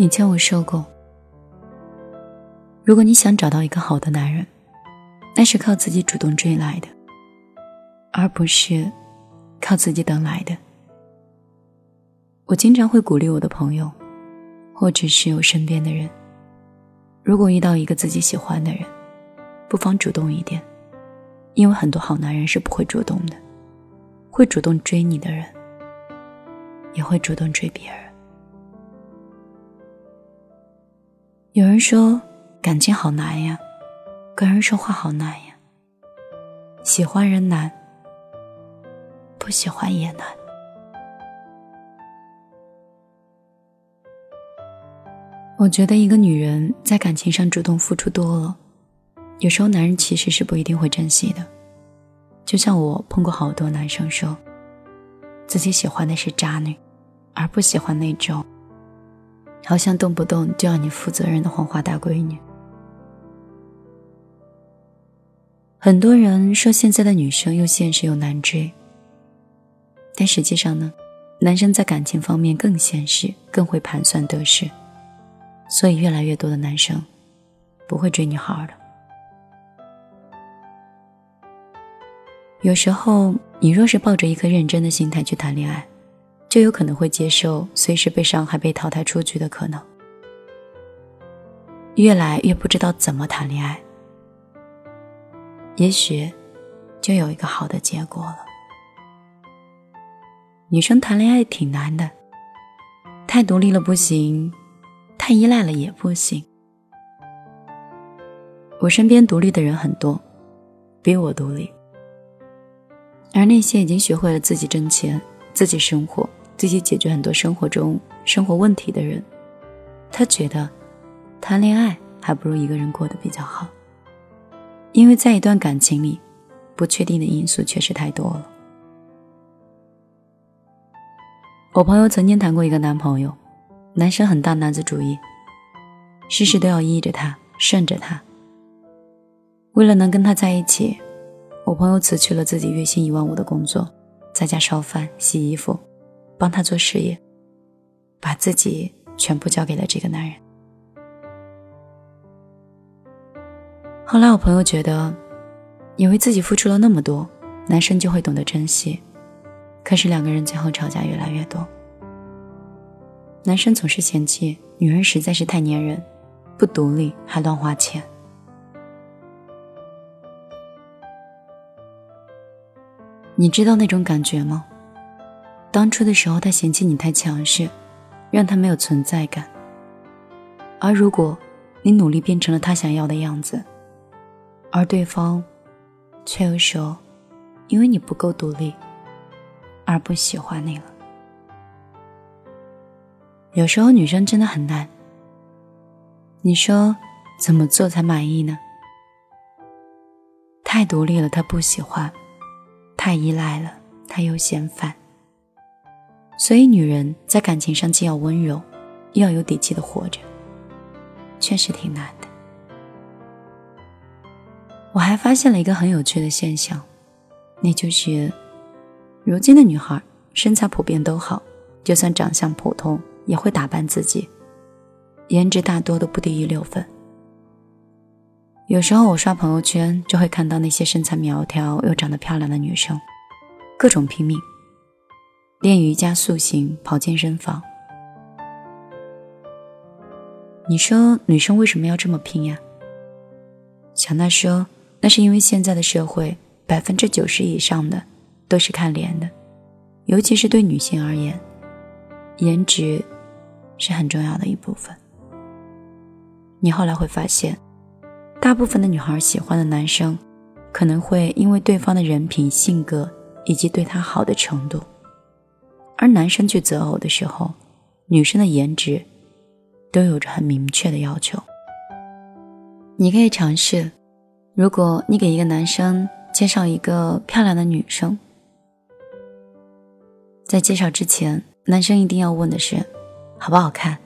以前我说过，如果你想找到一个好的男人，那是靠自己主动追来的，而不是靠自己等来的。我经常会鼓励我的朋友，或者是我身边的人，如果遇到一个自己喜欢的人，不妨主动一点，因为很多好男人是不会主动的，会主动追你的人，也会主动追别人。有人说感情好难呀，跟人说话好难呀。喜欢人难，不喜欢也难。我觉得一个女人在感情上主动付出多了，有时候男人其实是不一定会珍惜的。就像我碰过好多男生说，自己喜欢的是渣女，而不喜欢那种。好像动不动就要你负责任的黄花大闺女。很多人说现在的女生又现实又难追，但实际上呢，男生在感情方面更现实，更会盘算得失，所以越来越多的男生不会追女孩的。有时候，你若是抱着一颗认真的心态去谈恋爱。就有可能会接受随时被伤害、被淘汰出局的可能，越来越不知道怎么谈恋爱，也许就有一个好的结果了。女生谈恋爱挺难的，太独立了不行，太依赖了也不行。我身边独立的人很多，比我独立，而那些已经学会了自己挣钱、自己生活。自己解决很多生活中生活问题的人，他觉得谈恋爱还不如一个人过得比较好，因为在一段感情里，不确定的因素确实太多了。我朋友曾经谈过一个男朋友，男生很大男子主义，事事都要依着他，顺着他。为了能跟他在一起，我朋友辞去了自己月薪一万五的工作，在家烧饭、洗衣服。帮他做事业，把自己全部交给了这个男人。后来我朋友觉得，以为自己付出了那么多，男生就会懂得珍惜。可是两个人最后吵架越来越多，男生总是嫌弃女人实在是太粘人，不独立还乱花钱。你知道那种感觉吗？当初的时候，他嫌弃你太强势，让他没有存在感。而如果你努力变成了他想要的样子，而对方却又说，因为你不够独立，而不喜欢你了。有时候女生真的很难。你说怎么做才满意呢？太独立了，他不喜欢；太依赖了，他又嫌烦。所以，女人在感情上既要温柔，又要有底气的活着，确实挺难的。我还发现了一个很有趣的现象，那就是，如今的女孩身材普遍都好，就算长相普通，也会打扮自己，颜值大多都不低于六分。有时候我刷朋友圈，就会看到那些身材苗条又长得漂亮的女生，各种拼命。练瑜伽、塑形、跑健身房。你说女生为什么要这么拼呀？小娜说：“那是因为现在的社会百分之九十以上的都是看脸的，尤其是对女性而言，颜值是很重要的一部分。你后来会发现，大部分的女孩喜欢的男生，可能会因为对方的人品、性格以及对他好的程度。”而男生去择偶的时候，女生的颜值都有着很明确的要求。你可以尝试，如果你给一个男生介绍一个漂亮的女生，在介绍之前，男生一定要问的是好不好看。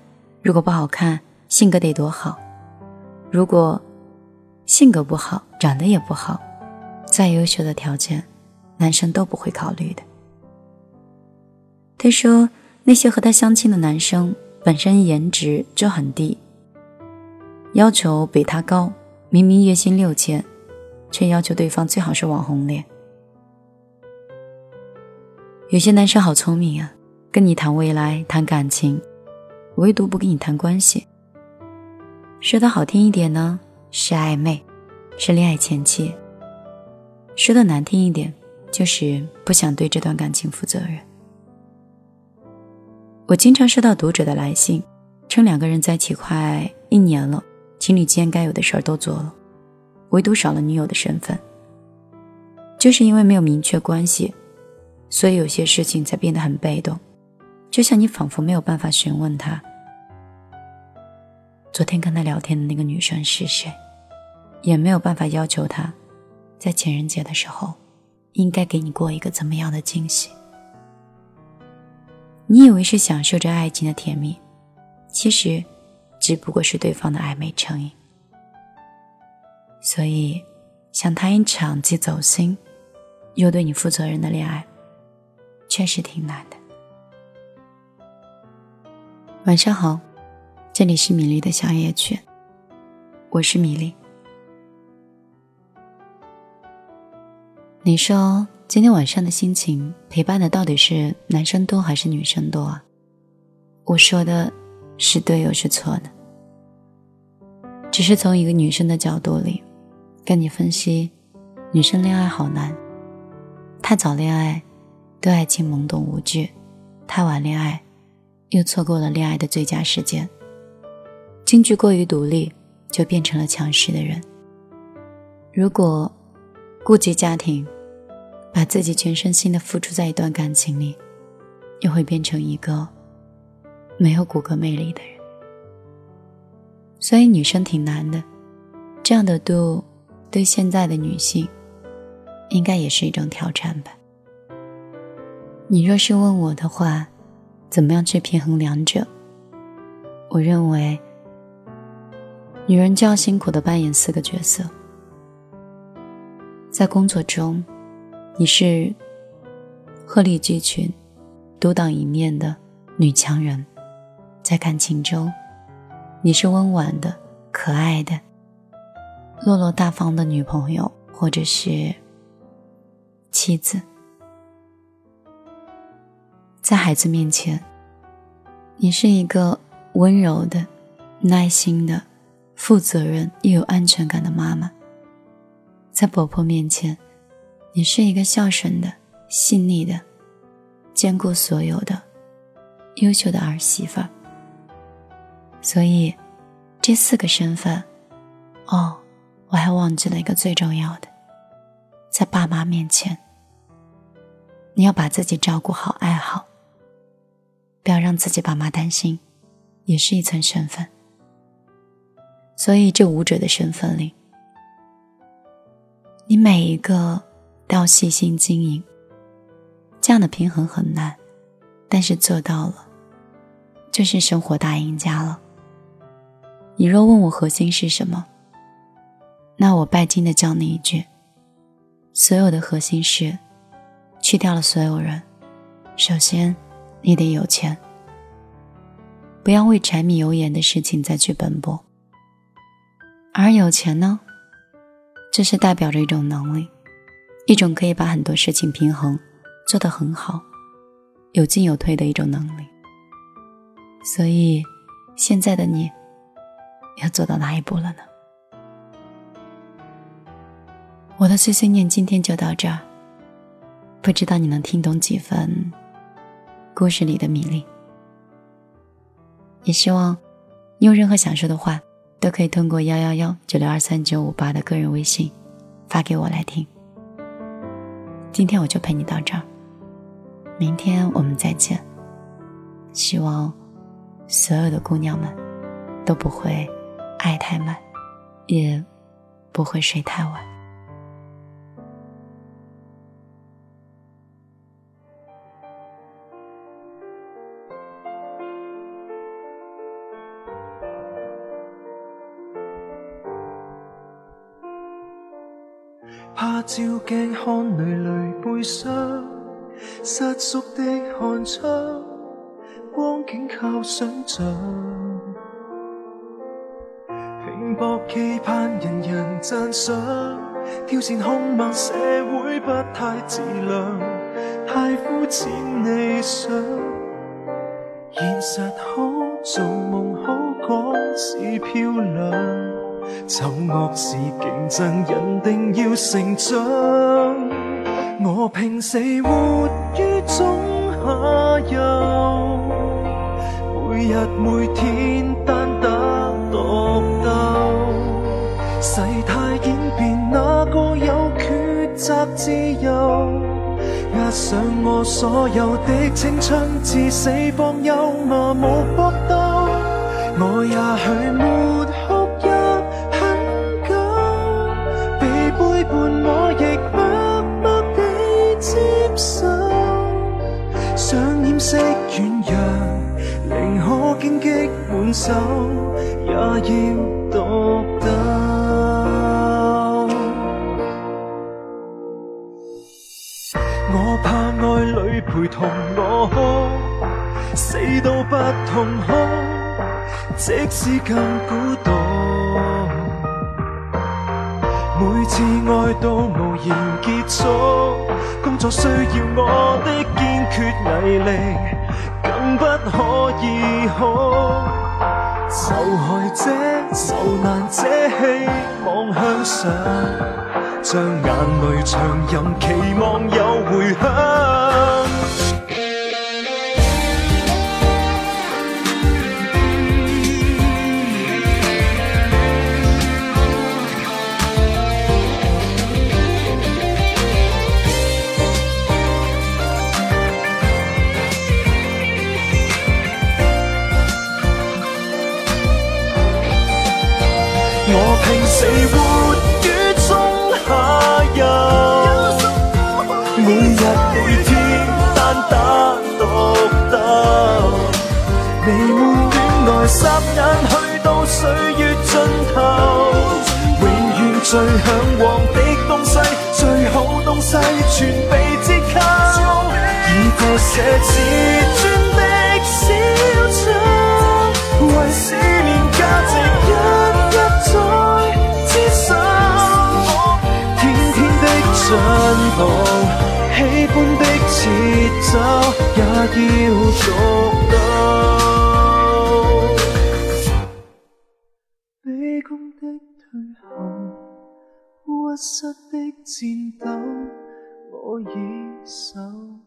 如果不好看，性格得多好。如果性格不好，长得也不好，再优秀的条件，男生都不会考虑的。他说，那些和他相亲的男生本身颜值就很低，要求比他高，明明月薪六千，却要求对方最好是网红脸。有些男生好聪明啊，跟你谈未来、谈感情，唯独不跟你谈关系。说的好听一点呢，是暧昧，是恋爱前期；说的难听一点，就是不想对这段感情负责任。我经常收到读者的来信，称两个人在一起快一年了，情侣间该有的事儿都做了，唯独少了女友的身份。就是因为没有明确关系，所以有些事情才变得很被动。就像你仿佛没有办法询问他，昨天跟他聊天的那个女生是谁，也没有办法要求他，在情人节的时候，应该给你过一个怎么样的惊喜。你以为是享受着爱情的甜蜜，其实只不过是对方的暧昧成瘾。所以，想谈一场既走心又对你负责任的恋爱，确实挺难的。晚上好，这里是米粒的小夜曲，我是米粒。你说。今天晚上的心情陪伴的到底是男生多还是女生多啊？我说的是对又是错呢？只是从一个女生的角度里跟你分析，女生恋爱好难，太早恋爱对爱情懵懂无知，太晚恋爱又错过了恋爱的最佳时间。京剧过于独立，就变成了强势的人。如果顾及家庭。把自己全身心的付出在一段感情里，又会变成一个没有骨骼魅力的人。所以女生挺难的，这样的度对现在的女性，应该也是一种挑战吧。你若是问我的话，怎么样去平衡两者？我认为，女人就要辛苦的扮演四个角色，在工作中。你是鹤立鸡群、独当一面的女强人，在感情中，你是温婉的、可爱的、落落大方的女朋友，或者是妻子。在孩子面前，你是一个温柔的、耐心的、负责任又有安全感的妈妈。在婆婆面前。你是一个孝顺的、细腻的、兼顾所有的、优秀的儿媳妇儿。所以，这四个身份，哦，我还忘记了一个最重要的，在爸妈面前，你要把自己照顾好、爱好，不要让自己爸妈担心，也是一层身份。所以，这五者的身份里，你每一个。要细心经营，这样的平衡很难，但是做到了，就是生活大赢家了。你若问我核心是什么，那我拜金的教你一句：所有的核心是去掉了所有人。首先，你得有钱，不要为柴米油盐的事情再去奔波。而有钱呢，这是代表着一种能力。一种可以把很多事情平衡做得很好，有进有退的一种能力。所以，现在的你要做到哪一步了呢？我的碎碎念今天就到这儿，不知道你能听懂几分故事里的米粒。也希望你有任何想说的话，都可以通过幺幺幺九六二三九五八的个人微信发给我来听。今天我就陪你到这儿，明天我们再见。希望所有的姑娘们都不会爱太满，也不会睡太晚。怕照镜看累累背伤，失缩的寒窗，光景靠想象。拼搏期盼人人赞赏，挑战凶猛社会不太自量，太肤浅理想。现实好做梦，好讲是漂亮。丑恶是竞争，人定要成长。我拼死活于中下游，每日每天单打独斗。世态演变，哪个有抉择自由？押上我所有的青春，至死方休，麻木搏斗。我也宁可荆棘满。手也要独斗，我怕爱侣陪同我哭，死都不痛哭，即使更孤独。每次爱到无言结束，工作需要我的坚决毅力，更不可以哭。受害者受难者希望向上，将眼泪长吟，期望有回响。霎眼去到岁月尽头，永远最向往的东西，最好东西全被折扣，以个写自尊的小丑，为思念价值一一再接受，天天的进步。喜欢的节奏也要独斗，最后，屈膝的颤抖，我已受。